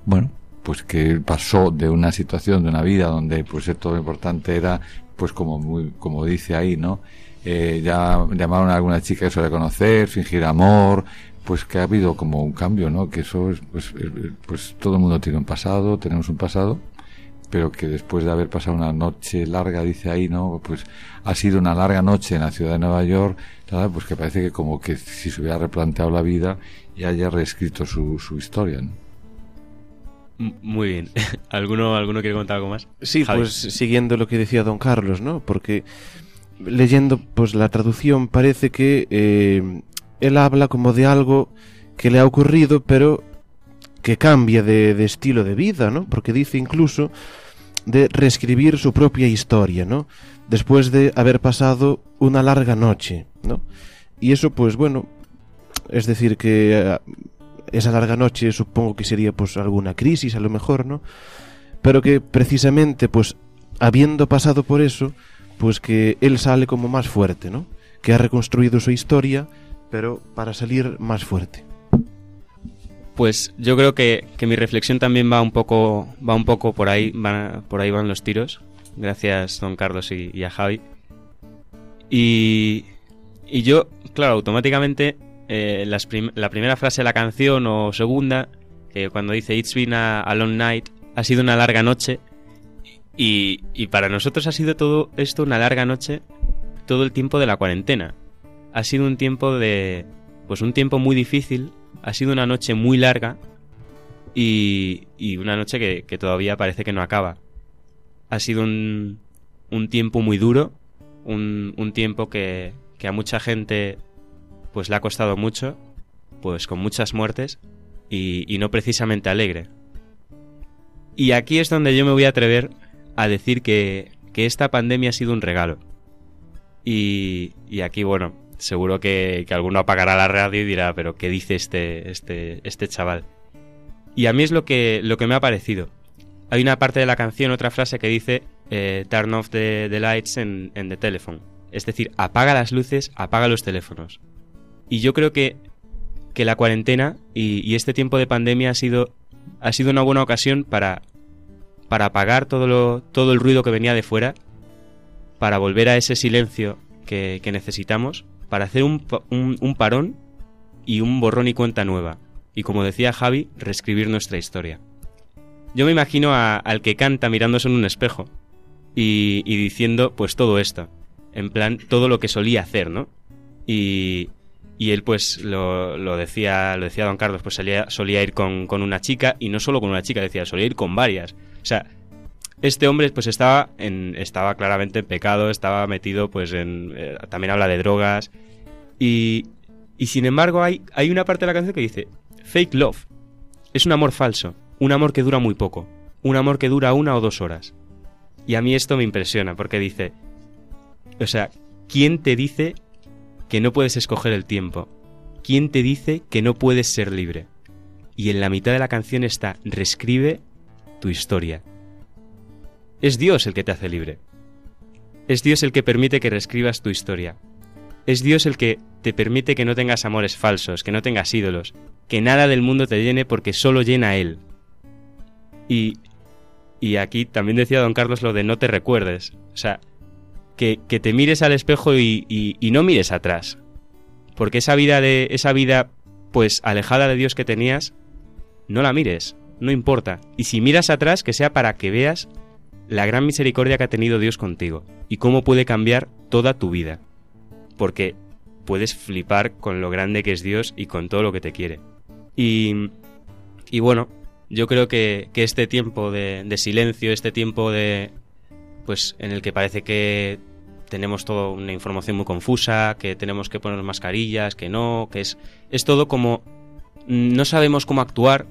Bueno, pues que pasó de una situación de una vida donde pues todo lo importante era pues como muy como dice ahí no eh, ya llamaron a alguna chica que suele conocer fingir amor pues que ha habido como un cambio no que eso es pues pues todo el mundo tiene un pasado tenemos un pasado pero que después de haber pasado una noche larga dice ahí no pues ha sido una larga noche en la ciudad de Nueva York pues que parece que como que si se hubiera replanteado la vida y haya reescrito su, su historia ¿no? Muy bien. ¿Alguno, ¿Alguno quiere contar algo más? Sí, pues siguiendo lo que decía don Carlos, ¿no? Porque leyendo pues la traducción parece que eh, él habla como de algo que le ha ocurrido, pero que cambia de, de, estilo de vida, ¿no? Porque dice incluso de reescribir su propia historia, ¿no? Después de haber pasado una larga noche, ¿no? Y eso, pues bueno, es decir, que eh, esa larga noche supongo que sería pues alguna crisis a lo mejor, ¿no? Pero que precisamente pues habiendo pasado por eso, pues que él sale como más fuerte, ¿no? Que ha reconstruido su historia, pero para salir más fuerte. Pues yo creo que, que mi reflexión también va un poco va un poco por ahí van, por ahí van los tiros. Gracias don Carlos y, y a Javi. Y, y yo, claro, automáticamente eh, la primera frase de la canción o segunda, cuando dice It's been a, long night, ha sido una larga noche. Y, para nosotros ha sido todo esto una larga noche todo el tiempo de la cuarentena. Ha sido un tiempo de. Pues un tiempo muy difícil. Ha sido una noche muy larga. Y, y una noche que, que, todavía parece que no acaba. Ha sido un, un tiempo muy duro. Un, un tiempo que, que a mucha gente pues le ha costado mucho, pues con muchas muertes y, no precisamente alegre. Y aquí es donde yo me voy a atrever a decir que, esta pandemia ha sido un regalo. Y, aquí, bueno, seguro que, que, alguno apagará la radio y dirá, pero ¿qué dice este, este, este chaval? Y a mí es lo que, lo que me ha parecido. Hay una parte de la canción, otra frase que dice eh, Turn off the, lights en the telephone. Es decir, apaga las luces, apaga los teléfonos. Y yo creo que, que la cuarentena y, este tiempo de pandemia ha sido, ha sido una buena ocasión para, para apagar todo, lo, todo el ruido que venía de fuera, para volver a ese silencio que, necesitamos, para hacer un, un, parón y un borrón y cuenta nueva. Y como decía Javi, reescribir nuestra historia. Yo me imagino al que canta mirándose en un espejo y, y, diciendo pues todo esto. En plan, todo lo que solía hacer, ¿no? Y, y él pues lo, lo, decía lo decía don Carlos pues solía, solía ir con, con, una chica y no solo con una chica decía solía ir con varias. O sea este hombre pues estaba en estaba claramente en pecado estaba metido pues en eh, también habla de drogas y, y sin embargo hay hay una parte de la canción que dice fake love es un amor falso un amor que dura muy poco un amor que dura una o dos horas y a mí esto me impresiona porque dice o sea quién te dice que no puedes escoger el tiempo? ¿Quién te dice que no puedes ser libre? Y en la mitad de la canción está, reescribe tu historia. Es Dios el que te hace libre. Es Dios el que permite que reescribas tu historia. Es Dios el que te permite que no tengas amores falsos, que no tengas ídolos, que nada del mundo te llene porque solo llena Él. Y, y aquí también decía don Carlos lo de no te recuerdes. O sea, que, te mires al espejo y, no mires atrás. Porque esa vida de. esa vida, pues, alejada de Dios que tenías, no la mires, no importa. Y si miras atrás, que sea para que veas la gran misericordia que ha tenido Dios contigo y cómo puede cambiar toda tu vida. Porque puedes flipar con lo grande que es Dios y con todo lo que te quiere. Y, y bueno, yo creo que, que este tiempo de, silencio, este tiempo de, pues en el que parece que tenemos toda una información muy confusa, que tenemos que poner mascarillas, que no, que es, es todo como no sabemos cómo actuar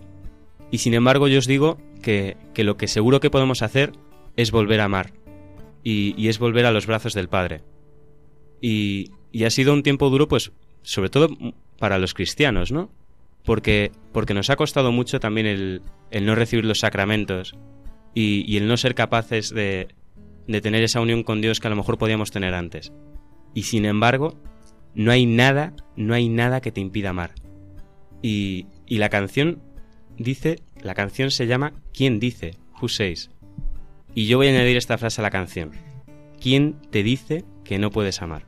y sin embargo yo os digo que, que lo que seguro que podemos hacer es volver a amar. y, es volver a los brazos del Padre. Y, y ha sido un tiempo duro, pues, sobre todo para los cristianos, ¿no? Porque, porque nos ha costado mucho también el, el no recibir los sacramentos y el no ser capaces de, de tener esa unión con Dios que a lo mejor podíamos tener antes. Y sin embargo, no hay nada, no hay nada que te impida amar. Y, y la canción dice, la canción se llama ¿Quién dice? Who says? Y yo voy a añadir esta frase a la canción. ¿Quién te dice que no puedes amar?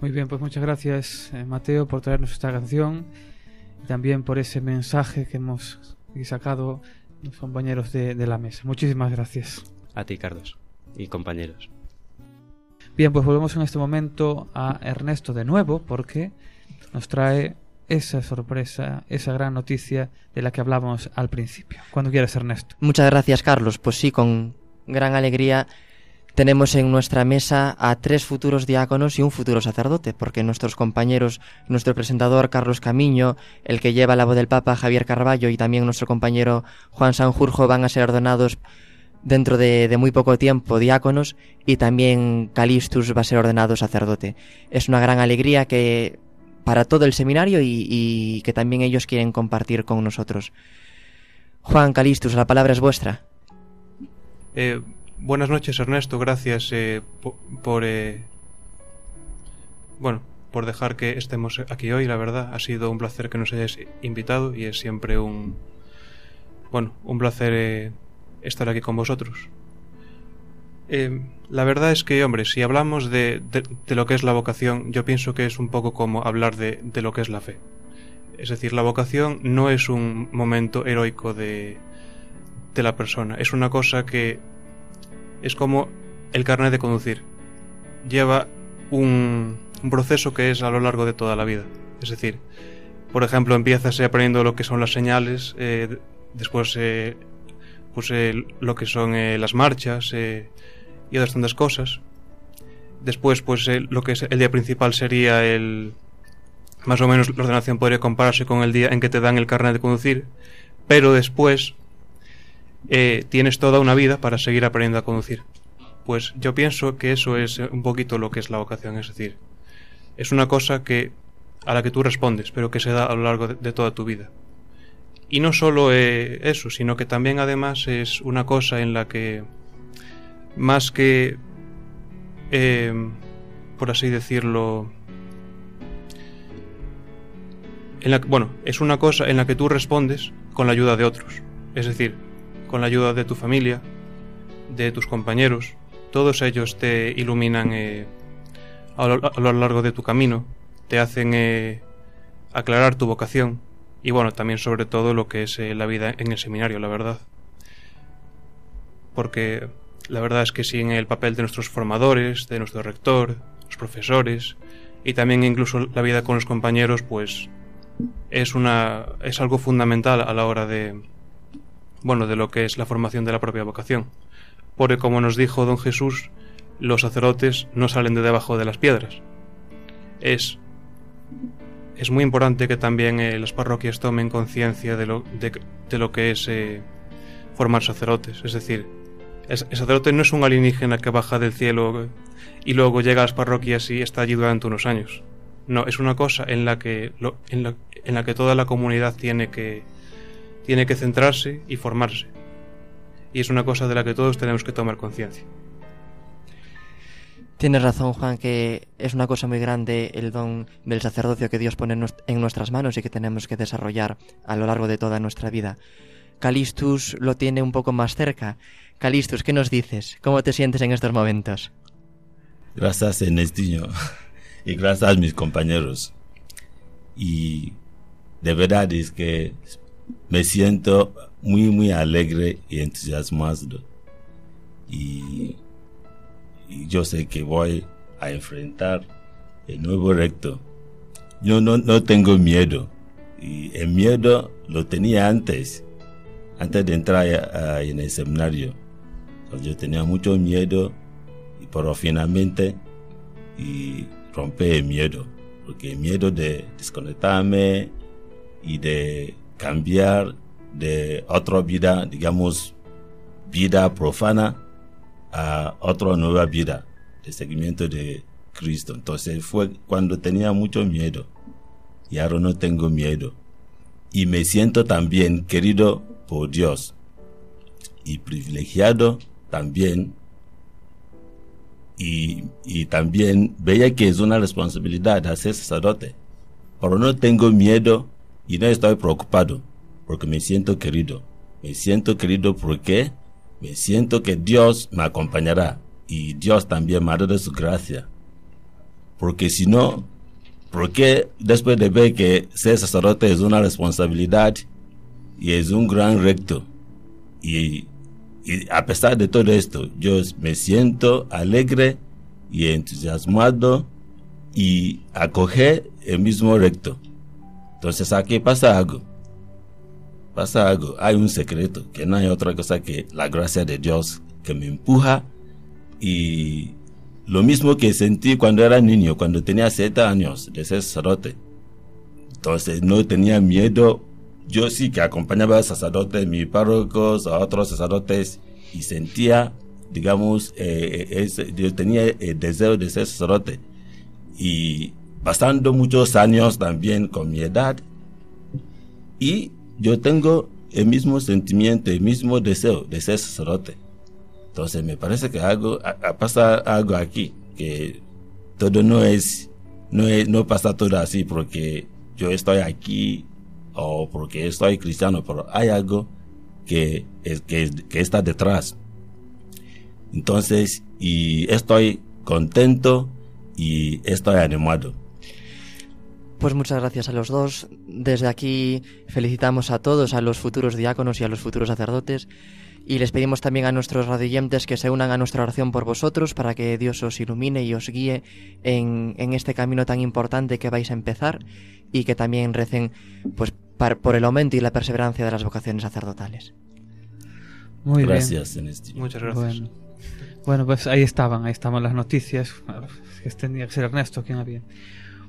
Muy bien, pues muchas gracias eh, Mateo por traernos esta canción y también por ese mensaje que hemos sacado los compañeros de, de la mesa. Muchísimas gracias. A ti, Carlos, y compañeros. Bien, pues volvemos en este momento a Ernesto de nuevo porque nos trae esa sorpresa, esa gran noticia de la que hablábamos al principio. Cuando quieras, Ernesto. Muchas gracias, Carlos. Pues sí, con gran alegría tenemos en nuestra mesa a tres futuros diáconos y un futuro sacerdote, porque nuestros compañeros, nuestro presentador Carlos Camiño, el que lleva la voz del Papa Javier Carballo y también nuestro compañero Juan Sanjurjo van a ser ordenados dentro de, de, muy poco tiempo diáconos y también Calistus va a ser ordenado sacerdote. Es una gran alegría que para todo el seminario y, que también ellos quieren compartir con nosotros. Juan Calistus, la palabra es vuestra. Eh, buenas noches, Ernesto. Gracias eh, por, por eh, bueno, por dejar que estemos aquí hoy. La verdad, ha sido un placer que nos hayáis invitado y es siempre un bueno, un placer eh, estar aquí con vosotros. Eh, la verdad es que, hombre, si hablamos de, de, lo que es la vocación, yo pienso que es un poco como hablar de, de, lo que es la fe. Es decir, la vocación no es un momento heroico de, de la persona, es una cosa que es como el carnet de conducir. Lleva un, un proceso que es a lo largo de toda la vida. Es decir, por ejemplo, empiezas aprendiendo lo que son las señales, eh, después eh, pues eh, lo que son eh, las marchas eh, y otras tantas cosas. Después, pues eh, lo que es el día principal sería el... Más o menos la ordenación podría compararse con el día en que te dan el carnet de conducir, pero después eh, tienes toda una vida para seguir aprendiendo a conducir. Pues yo pienso que eso es un poquito lo que es la vocación, es decir, es una cosa que a la que tú respondes, pero que se da a lo largo de toda tu vida. Y no solo eh, eso, sino que también además es una cosa en la que, más que, eh, por así decirlo, bueno, es una cosa en la que tú respondes con la ayuda de otros. Es decir, con la ayuda de tu familia, de tus compañeros. Todos ellos te iluminan eh, a, lo, largo de tu camino, te hacen aclarar tu vocación y bueno, también sobre todo lo que es eh, la vida en el seminario, la verdad. Porque la verdad es que sin el papel de nuestros formadores, de nuestro rector, los profesores y también incluso la vida con los compañeros, pues es una es algo fundamental a la hora de bueno, de lo que es la formación de la propia vocación. Porque como nos dijo don Jesús, los sacerdotes no salen de debajo de las piedras. Es es muy importante que también eh, las parroquias tomen conciencia de lo, de, de, lo que es eh, formar sacerdotes. Es decir, el, sacerdote no es un alienígena que baja del cielo y luego llega a las parroquias y está allí durante unos años. No, es una cosa en la que, lo, en, la, en la que toda la comunidad tiene que, tiene que centrarse y formarse. Y es una cosa de la que todos tenemos que tomar conciencia. Tienes razón, Juan, que es una cosa muy grande el don del sacerdocio que Dios pone en nuestras manos y que tenemos que desarrollar a lo largo de toda nuestra vida. Calistus lo tiene un poco más cerca. Calistus, ¿qué nos dices? ¿Cómo te sientes en estos momentos? Gracias, Ernestinho. Y gracias a mis compañeros. Y de verdad es que me siento muy, muy alegre y entusiasmado. Y y yo sé que voy a enfrentar el nuevo recto. Yo no, no tengo miedo. Y el miedo lo tenía antes, antes de entrar en el seminario. Yo tenía mucho miedo, pero finalmente y rompí el miedo. Porque el miedo de desconectarme y de cambiar de otra vida, digamos, vida profana, a otra nueva vida de seguimiento de Cristo. Entonces fue cuando tenía mucho miedo y ahora no tengo miedo. Y me siento también querido por Dios y privilegiado también. Y, y también veía que es una responsabilidad hacer sacerdote. Pero no tengo miedo y no estoy preocupado porque me siento querido. Me siento querido porque me siento que Dios me acompañará y Dios también me dará su gracia. Porque si no, porque después de ver que ser sacerdote es una responsabilidad y es un gran reto, y, y a pesar de todo esto, yo me siento alegre y entusiasmado y acoger el mismo recto. Entonces aquí pasa algo. Pasa algo. Hay un secreto, que no hay otra cosa que la gracia de Dios que me empuja y lo mismo que sentí cuando era niño, cuando tenía siete años de ser sacerdote. Entonces no tenía miedo. Yo sí que acompañaba a sacerdotes, mis párrocos, a otros sacerdotes y sentía, digamos, eh, yo tenía el deseo de ser sacerdote. Y pasando muchos años también con mi edad, y yo tengo el mismo sentimiento, el mismo deseo de ser sacerdote. Entonces me parece que algo, pasa algo aquí, que todo no es, no es, no pasa todo así porque yo estoy aquí o porque estoy cristiano, pero hay algo que, que, que está detrás. Entonces, y estoy contento y estoy animado. Pues muchas gracias a los dos. Desde aquí felicitamos a todos, a los futuros diáconos y a los futuros sacerdotes. Y les pedimos también a nuestros radioyentes que se unan a nuestra oración por vosotros para que Dios os ilumine y os guíe en, este camino tan importante que vais a empezar y que también recen pues, por el aumento y la perseverancia de las vocaciones sacerdotales. Muy gracias, bien. Muchas gracias. Bueno. pues ahí estaban, ahí estaban las noticias. que tenía que ser Ernesto quien había.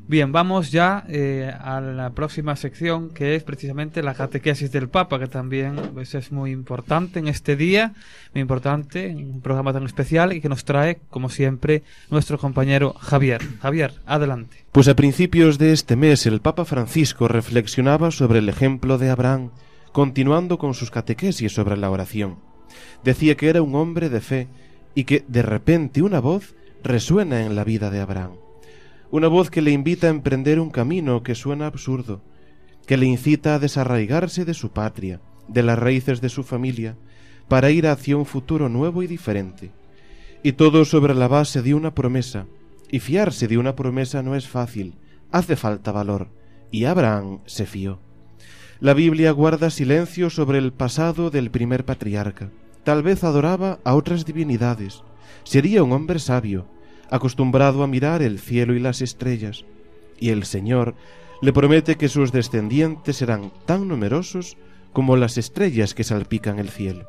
Bien, vamos ya eh, a la próxima sección que es precisamente la catequesis del Papa, que también pues, es muy importante en este día, muy importante, un programa tan especial y que nos trae, como siempre, nuestro compañero Javier. Javier, adelante. Pues a principios de este mes el Papa Francisco reflexionaba sobre el ejemplo de Abraham, continuando con sus catequesis sobre la oración. Decía que era un hombre de fe y que de repente una voz resuena en la vida de Abraham una voz que le invita a emprender un camino que suena absurdo, que le incita a desarraigarse de su patria, de las raíces de su familia, para ir hacia un futuro nuevo y diferente. Y todo sobre la base de una promesa, y fiarse de una promesa no es fácil, hace falta valor, y Abraham se fió. La Biblia guarda silencio sobre el pasado del primer patriarca. Tal vez adoraba a otras divinidades. Sería un hombre sabio, acostumbrado a mirar el cielo y las estrellas, y el Señor le promete que sus descendientes serán tan numerosos como las estrellas que salpican el cielo.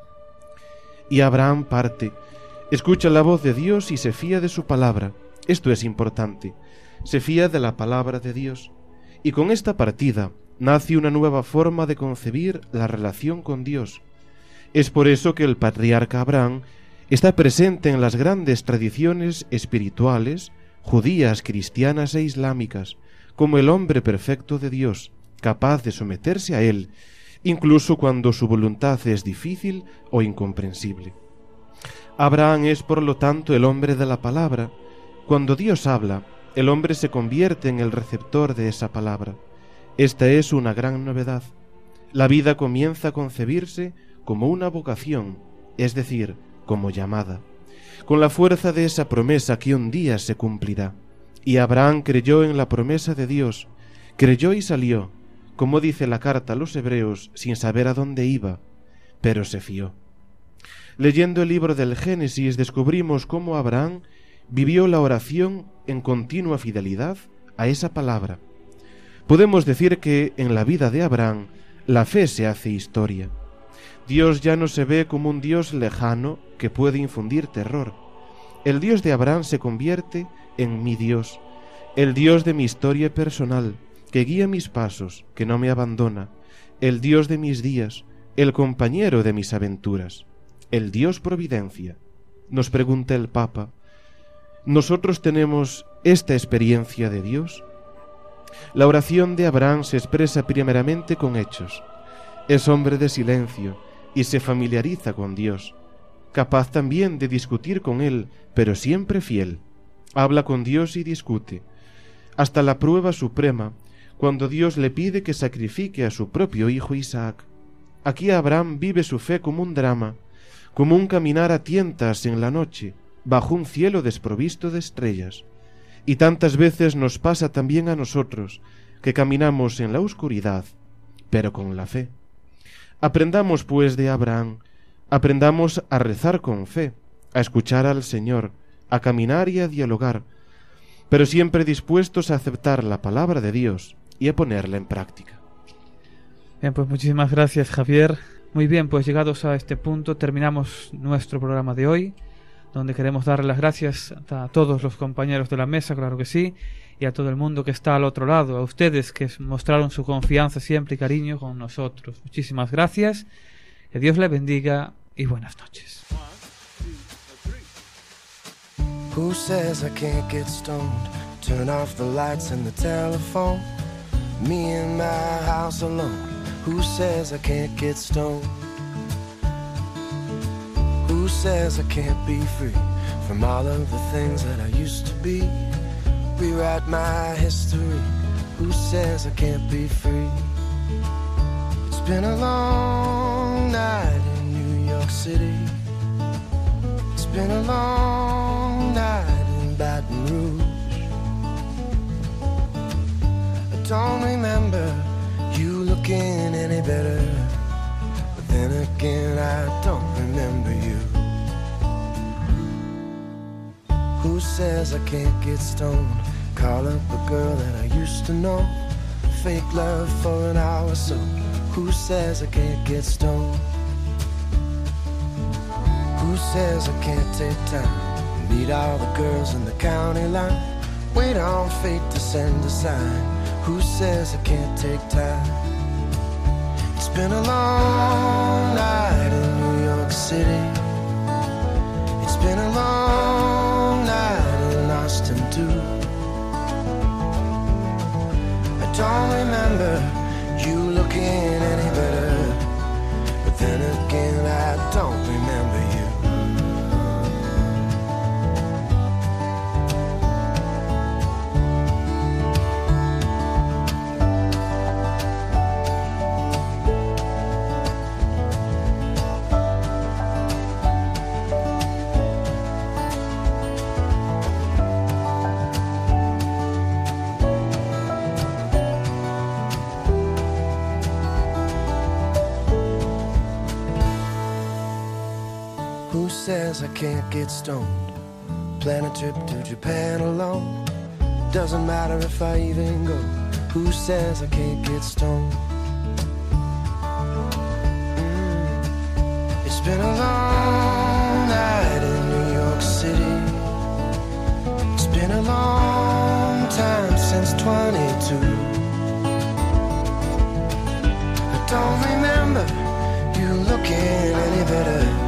Y Abraham parte, escucha la voz de Dios y se fía de su palabra. Esto es importante, se fía de la palabra de Dios. Y con esta partida nace una nueva forma de concebir la relación con Dios. Es por eso que el patriarca Abraham está presente en las grandes tradiciones espirituales judías, cristianas e islámicas, como el hombre perfecto de Dios, capaz de someterse a Él, incluso cuando su voluntad es difícil o incomprensible. Abraham es, por lo tanto, el hombre de la palabra. Cuando Dios habla, el hombre se convierte en el receptor de esa palabra. Esta es una gran novedad. La vida comienza a concebirse como una vocación, es decir, como llamada, con la fuerza de esa promesa que un día se cumplirá. Y Abraham creyó en la promesa de Dios, creyó y salió, como dice la carta a los hebreos, sin saber a dónde iba, pero se fió. Leyendo el libro del Génesis descubrimos cómo Abraham vivió la oración en continua fidelidad a esa palabra. Podemos decir que en la vida de Abraham la fe se hace historia. Dios ya no se ve como un Dios lejano que puede infundir terror. El Dios de Abraham se convierte en mi Dios, el Dios de mi historia personal, que guía mis pasos, que no me abandona, el Dios de mis días, el compañero de mis aventuras, el Dios providencia. nos pregunta el Papa. ¿Nosotros tenemos esta experiencia de Dios? La oración de Abraham se expresa primeramente con hechos. Es hombre de silencio y se familiariza con Dios, capaz también de discutir con Él, pero siempre fiel. Habla con Dios y discute, hasta la prueba suprema, cuando Dios le pide que sacrifique a su propio hijo Isaac. Aquí Abraham vive su fe como un drama, como un caminar a tientas en la noche, bajo un cielo desprovisto de estrellas. Y tantas veces nos pasa también a nosotros, que caminamos en la oscuridad, pero con la fe. Aprendamos pues de Abraham, aprendamos a rezar con fe, a escuchar al Señor, a caminar y a dialogar, pero siempre dispuestos a aceptar la palabra de Dios y a ponerla en práctica. Bien, pues muchísimas gracias Javier. Muy bien, pues llegados a este punto terminamos nuestro programa de hoy, donde queremos darle las gracias a todos los compañeros de la mesa, claro que sí, y a todo el mundo que está al otro lado, a ustedes que mostraron su confianza siempre y cariño con nosotros. Muchísimas gracias, que Dios bendiga y buenas noches. Who says I can't get stoned? Turn off the lights and the telephone. Me in my house alone. Who says I can't get stoned? Who says I can't be free from all of the things that I used to be? Rewrite my history. Who says I can't be free? It's been a long night in New York City. It's been a long night in Baton Rouge. I don't remember you looking any better. But then again, I don't remember you. Who says I can't get stoned? Call up a girl that I used to know. Fake love for an hour so. Who says I can't get stoned? Says I can't take time? Meet all the girls in the county line. Wait on fate to send a sign. Who says I can't take time? It's been a long night in New York City. It's been a long night in Austin too. I don't remember you looking any better. But then again, I don't says I can't get stoned? Plan a trip to Japan alone. Doesn't matter if I even go. Who says I can't get stoned? Mm. It's been a long night in New York City. It's been a long time since 22. I don't remember you looking any better.